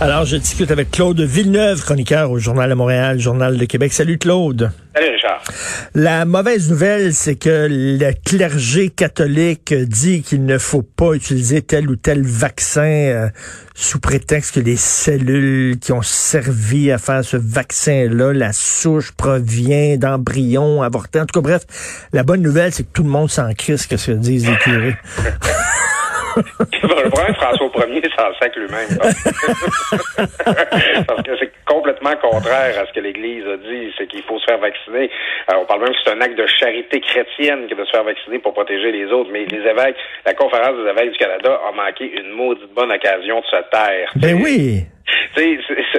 Alors, je discute avec Claude Villeneuve, chroniqueur au Journal de Montréal, Journal de Québec. Salut Claude. Salut Richard. La mauvaise nouvelle, c'est que le clergé catholique dit qu'il ne faut pas utiliser tel ou tel vaccin euh, sous prétexte que les cellules qui ont servi à faire ce vaccin-là, la souche provient d'embryons avortés. En tout cas, bref, la bonne nouvelle, c'est que tout le monde s'en crisse que ce que disent les curés. le problème, François Ier s'en sac lui-même. Parce que c'est complètement contraire à ce que l'Église a dit, c'est qu'il faut se faire vacciner. Alors, on parle même que c'est un acte de charité chrétienne que de se faire vacciner pour protéger les autres. Mais les évêques, la conférence des évêques du Canada a manqué une maudite bonne occasion de se taire. Ben oui!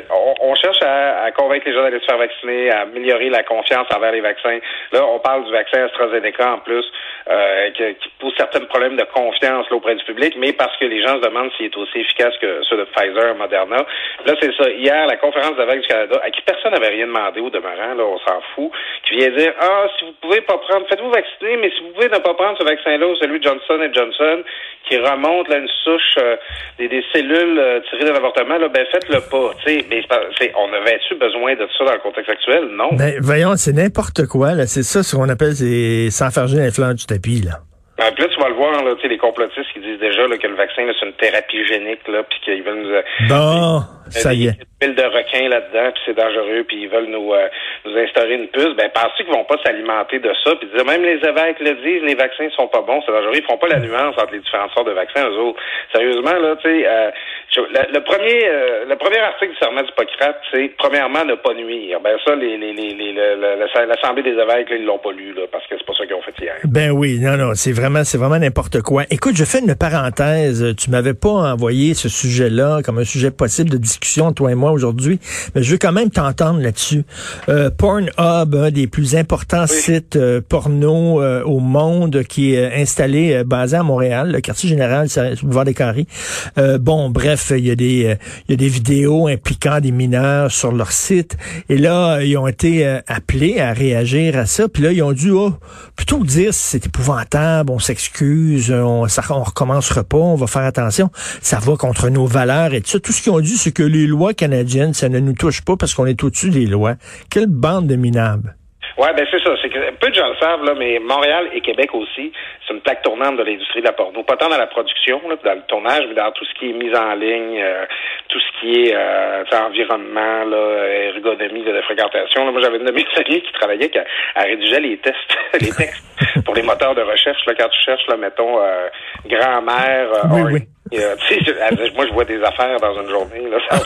on, on, cherche à, à, convaincre les gens d'aller se faire vacciner, à améliorer la confiance envers les vaccins. Là, on parle du vaccin AstraZeneca en plus, euh, qui, qui, certains problèmes de confiance là, auprès du public, mais parce que les gens se demandent s'il est aussi efficace que ceux de Pfizer, Moderna. Là, c'est ça. Hier, la conférence d'avec du Canada, à qui personne n'avait rien demandé au demeurant, là, on s'en fout, qui vient dire Ah, si vous pouvez pas prendre, faites-vous vacciner, mais si vous pouvez ne pas prendre ce vaccin-là ou celui de Johnson Johnson, qui remonte là, une souche euh, des, cellules euh, tirées de l'avortement, là, ben faites-le pas. Mais on avait-tu besoin de ça dans le contexte actuel? Non. Ben, voyons, c'est n'importe quoi. Là. C'est ça ce qu'on appelle s'enfarger dans les flancs du tapis. Là. Ben, puis là, tu vas le voir, là, les complotistes qui disent déjà là, que le vaccin, c'est une thérapie génique, là, puis qu'ils veulent nous... Euh, bon, ça y est. Une pile de là-dedans, puis c'est dangereux, puis ils veulent nous, euh, nous instaurer une puce. Ben, pensez qu'ils vont pas s'alimenter de ça, puis dire, même les évêques le disent, les vaccins sont pas bons, c'est dangereux. Ils font pas la nuance entre les différentes sortes de vaccins, eux autres. Sérieusement, là, tu sais, euh, le, premier le premier article du serment d'Hippocrate, c'est premièrement ne pas nuire. Ben ça, les, les, les, l'Assemblée des évêques, là, ils l'ont pas lu, là, parce que c'est pas ça qu'ils ont fait hier. Ben oui, non, non, c'est vraiment, c'est vraiment n'importe quoi. Écoute, je fais une parenthèse. Tu m'avais pas envoyé ce sujet-là comme un sujet possible de discussion, toi et moi, aujourd'hui, mais je veux quand même t'entendre là-dessus. Euh, Pornhub, un des plus importants sites euh, porno euh, au monde, qui est installé, euh, basé à Montréal, le quartier général, c'est boulevard des Carrés. bon, bref, il y a des il y a des vidéos impliquant des mineurs sur leur site, et là, ils ont été appelés à réagir à ça, puis là, ils ont dû, oh, plutôt dire c'est épouvantable, on s'excuse, on, ça, on recommencera pas, on va faire attention, ça va contre nos valeurs et tout ça. Tout ce qu'ils ont dit, c'est que les lois canadiennes, ça ne nous touche pas parce qu'on est au-dessus des lois. Quelle bande de minables. Ouais, ben c'est ça. C'est que peu de gens le savent, là, mais Montréal et Québec aussi, c'est une plaque tournante de l'industrie de la porno. Pas tant dans la production, là, dans le tournage, mais dans tout ce qui est mise en ligne, euh, tout ce qui est euh, environnement, là, ergonomie de, fréquentation. Là, moi, j'avais une de mes amies qui travaillait, qui a, rédigé les tests, les textes pour les moteurs de recherche. Là, quand tu cherches, là, mettons, euh, grand-mère, oui, oui. Euh, moi, je vois des affaires dans une journée. Là, ça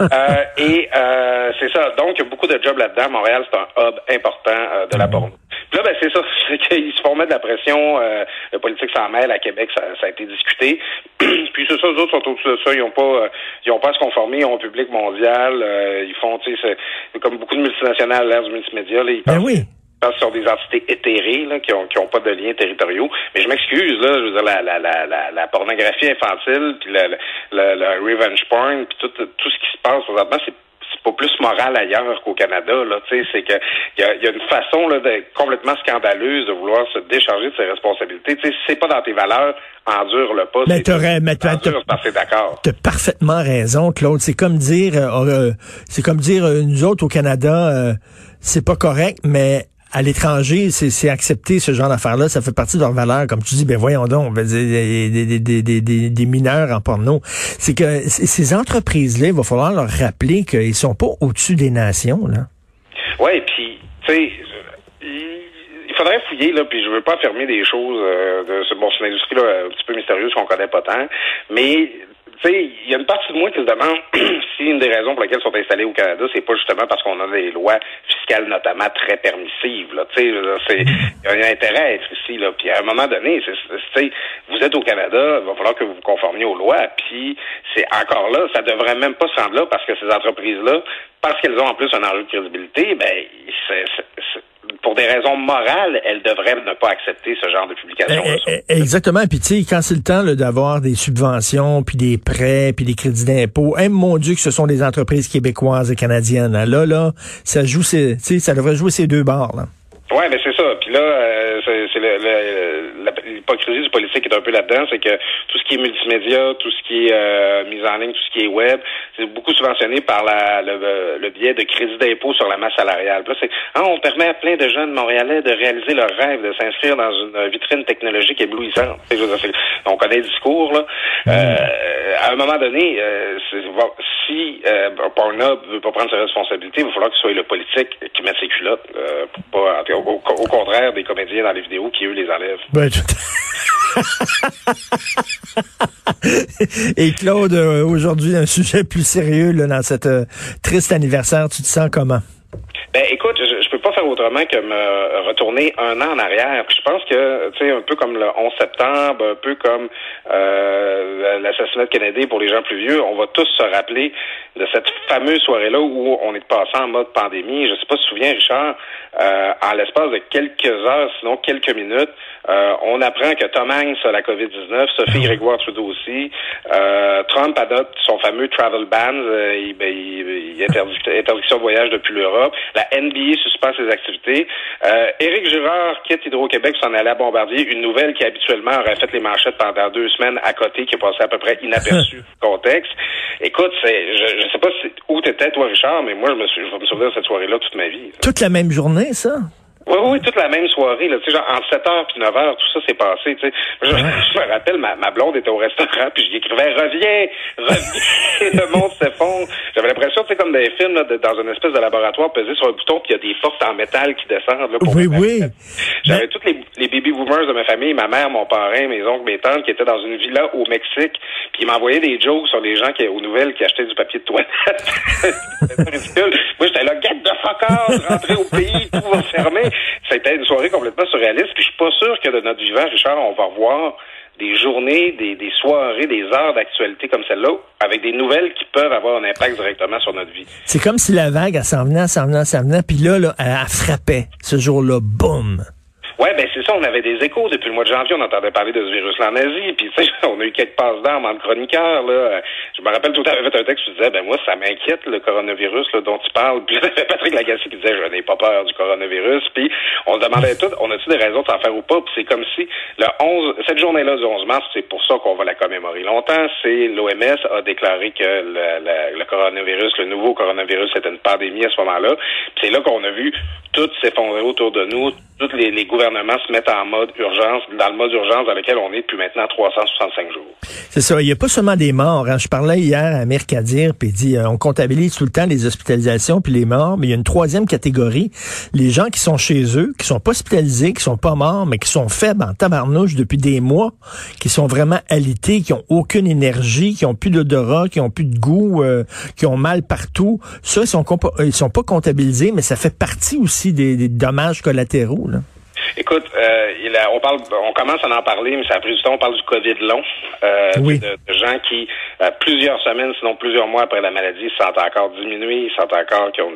euh, et euh, c'est ça. Donc, il y a beaucoup de jobs là-dedans. Montréal, c'est un hub important euh, de la porno. Puis là, ben, c'est ça. C'est qu'ils se font mettre de la pression. Euh, le politique s'en mêle. À Québec, ça, ça a été discuté. Puis c'est ça, les autres sont au-dessus de ça. Ils n'ont pas, ils ont pas à se conformer. Ils ont un public mondial. ils font, tu sais, c'est comme beaucoup de multinationales à l'ère du multimédia. Là, ils ben oui sur des entités éthérées là, qui ont qui ont pas de liens territoriaux. Mais je m'excuse là, je veux dire la la la la, la pornographie infantile puis le, le, le, revenge porn puis tout tout ce qui se passe présentement c'est pas plus moral ailleurs qu'au Canada. Là, c'est que il y a, y a, une façon là, de, complètement scandaleuse de vouloir se décharger de ses responsabilités. Tu sais, c'est pas dans tes valeurs, endure-le pas. Mais mais d'accord. T'as parfaitement raison, Claude. C'est comme dire, euh, euh, c'est comme dire euh, nous autres au Canada, euh, c'est pas correct, mais à l'étranger, c'est accepter ce genre d'affaires-là, ça fait partie de leur valeur. Comme tu dis, ben voyons donc, des, des, des, des, mineurs en porno. C'est que ces entreprises-là, il va falloir leur rappeler qu'ils sont pas au-dessus des nations. là. Oui, puis, tu sais, il faudrait fouiller, là, puis je veux pas affirmer des choses. Euh, de, bon, c'est une industrie là, un petit peu mystérieuse qu'on connaît pas tant, mais tu sais, il y a une partie de moi qui se demande si une des raisons pour lesquelles ils sont installés au Canada, c'est pas justement parce qu'on a des lois fiscales notamment très permissives. Là, tu sais, c'est il y a un intérêt à être ici. Là, puis à un moment donné, c'est, vous êtes au Canada, il va falloir que vous vous conformiez aux lois. Puis c'est encore là, ça devrait même pas se rendre là parce que ces entreprises-là, parce qu'elles ont en plus un enjeu de crédibilité, ben c'est, pour des raisons morales, elles devraient ne pas accepter ce genre de publication. Eh, eh, exactement. Puis tu sais, quand c'est le temps d'avoir des subventions, puis des prêts, puis des crédits d'impôt, eh, mon Dieu que ce sont des entreprises québécoises et canadiennes. Là, là, ça joue, ça devrait jouer ces deux barres. Là. Ouais, mais c'est ça. Puis là, euh, c'est l'hypocrisie du politique est un peu là-dedans, c'est que tout ce qui est multimédia, tout ce qui est euh, mise en ligne, tout ce qui est web, c'est beaucoup subventionné par la, le, biais de crédit d'impôt sur la masse salariale. là, c'est ah, on permet à plein de jeunes montréalais de réaliser leur rêve, de s'inscrire dans une vitrine technologique éblouissante. On connaît le discours là. Euh, à un moment donné, euh, si euh, Pornhub veut pas prendre ses responsabilités, il va falloir que ce soit le politique qui mette ses culottes, euh, pour pas, au, au, contraire des comédiens dans les vidéos qui eux les enlèvent. Ben, Et Claude, euh, aujourd'hui, un sujet plus sérieux dans cette euh, triste anniversaire. Tu te sens comment? Ben, écoute, pas faire autrement que me retourner un an en arrière. je pense que, tu sais, un peu comme le 11 septembre, un peu comme euh, l'assassinat de Kennedy pour les gens plus vieux, on va tous se rappeler de cette fameuse soirée-là où on est passé en mode pandémie. Je sais pas si tu te souviens, Richard, euh, en l'espace de quelques heures, sinon quelques minutes, euh, on apprend que Tom Hanks a la COVID-19, Sophie. Grégoire Trudeau aussi. Trump adopte son fameux travel ban, il, ben, il, interdit, interdiction de voyage depuis l'Europe. La NBA suspend ses activités. Euh, Éric Girard quitte Hydro-Québec, s'en allait à Bombardier, une nouvelle qui habituellement aurait fait les manchettes pendant deux semaines à côté, qui est passée à peu près inaperçue contexte. Écoute, c'est, je, je sais pas si, où t'étais toi, Richard, mais moi, je me suis, je vais me souvenir de cette soirée-là toute ma vie. Toute la même journée, ça? Oui, oui, toute la même soirée, là, tu sais, genre, entre 7h puis 9h, tout ça s'est passé, tu sais. Je, me rappelle, ma, ma blonde était au restaurant, puis j'y écrivais, reviens, reviens, le monde s'effondre. J'avais l'impression, tu sais, comme dans les films, là, dans une espèce de laboratoire, peser sur un bouton, puis il y a des forces en métal qui descendent, là, pour Oui, oui. J'avais tous les, les baby boomers de ma famille, ma mère, mon parrain, mes oncles, mes tantes, qui étaient dans une villa au Mexique, puis ils m'envoyaient des jokes sur les gens qui, aux nouvelles, qui achetaient du papier de toilette. C'était ridicule. Moi, j'étais là, get the fuck out, rentrer au pays, tout va fermer. C'était une soirée complètement surréaliste. Puis je suis pas sûr que de notre vivant, Richard, on va revoir des journées, des, des soirées, des heures d'actualité comme celle-là, avec des nouvelles qui peuvent avoir un impact directement sur notre vie. C'est comme si la vague, elle s'en venait, elle s'en venait, elle s'en venait, puis là, là, elle, frappait. Ce jour-là, boum! Ouais, ben c'est ça, on avait des échos depuis le mois de janvier, on entendait parler de ce virus-là en Asie, puis tu sais, on a eu quelques passes d'armes entre chroniqueurs, là. Je me rappelle tout à l'heure, fait un texte qui disait, ben moi, ça m'inquiète, le coronavirus, là, dont tu parles. Puis Patrick Lagacé qui disait, je n'ai pas peur du coronavirus. Puis on se demandait tout, on a-tu des raisons de s'en faire ou pas? Puis c'est comme si le 11, cette journée-là du 11 mars, c'est pour ça qu'on va la commémorer longtemps. C'est l'OMS a déclaré que le, le, coronavirus, le nouveau coronavirus, c'était une pandémie à ce moment-là. Puis c'est là qu'on a vu tout s'effondrer autour de nous, tous les, les, gouvernements se mettent en mode urgence, dans le mode urgence dans lequel on est depuis maintenant 365 jours. C'est ça. Il n'y a pas seulement des morts. Hein. Je parlais hier à Amir Kadir, puis il dit euh, on comptabilise tout le temps les hospitalisations puis les morts, mais il y a une troisième catégorie, les gens qui sont chez eux, qui sont pas hospitalisés, qui sont pas morts, mais qui sont faibles en tabarnouche depuis des mois, qui sont vraiment alités, qui ont aucune énergie, qui ont plus d'odorat, qui ont plus de goût, euh, qui ont mal partout. Ça, ils sont, ils sont pas comptabilisés, mais ça fait partie aussi des, des dommages collatéraux. Écoute, euh, il a, on parle, on commence à en parler, mais ça a pris du temps. On parle du Covid long, euh, de, gens qui, euh, plusieurs semaines, sinon plusieurs mois après la maladie, se sentent encore diminués, ils sentent encore qu'ils ont,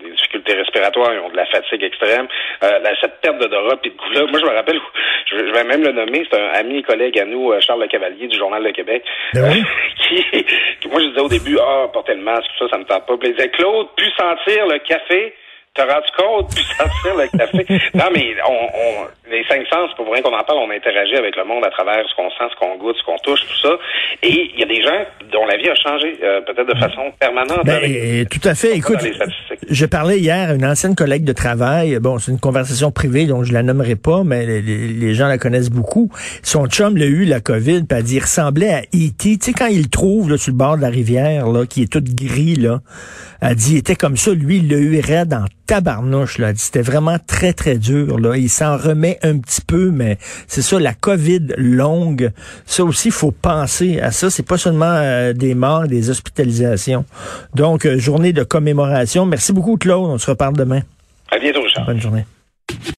des difficultés respiratoires, ils ont de la fatigue extrême. Euh, cette perte d'odorat puis de goût-là, moi je me rappelle, je, vais même le nommer, c'est un ami et collègue à nous, Charles Le Cavalier du Journal de Québec, ben qui, moi je disais au début, ah, porter le masque, ça, ça me tente pas. Il disait, Claude, pu sentir le café T'as rendu compte, puis sentir le café. non, mais on, on, les cinq sens, pour rien qu'on en parle, on interagit avec le monde à travers ce qu'on sent, ce qu'on goûte, ce qu'on touche, tout ça. Et il y a des gens dont la vie a changé, euh, peut-être de façon permanente. Ben, tout à fait. Écoute, je parlais hier à une ancienne collègue de travail. Bon, c'est une conversation privée, donc je la nommerai pas, mais les, gens la connaissent beaucoup. Son chum l'a eu, la COVID, puis elle dit, il ressemblait à E.T. Tu sais, quand il le trouve là, sur le bord de la rivière, là, qui est tout gris, là, elle dit, il était comme ça. Lui, il l'a eu raide en tabarnouche, là. C'était vraiment très, très dur, là. Il s'en remet un petit peu, mais c'est ça, la COVID longue, ça aussi, il faut penser à ça. C'est pas seulement euh, des morts, des hospitalisations. Donc, euh, journée de commémoration. Merci beaucoup, Claude. On se reparle demain. À bientôt, Richard. Bonne journée.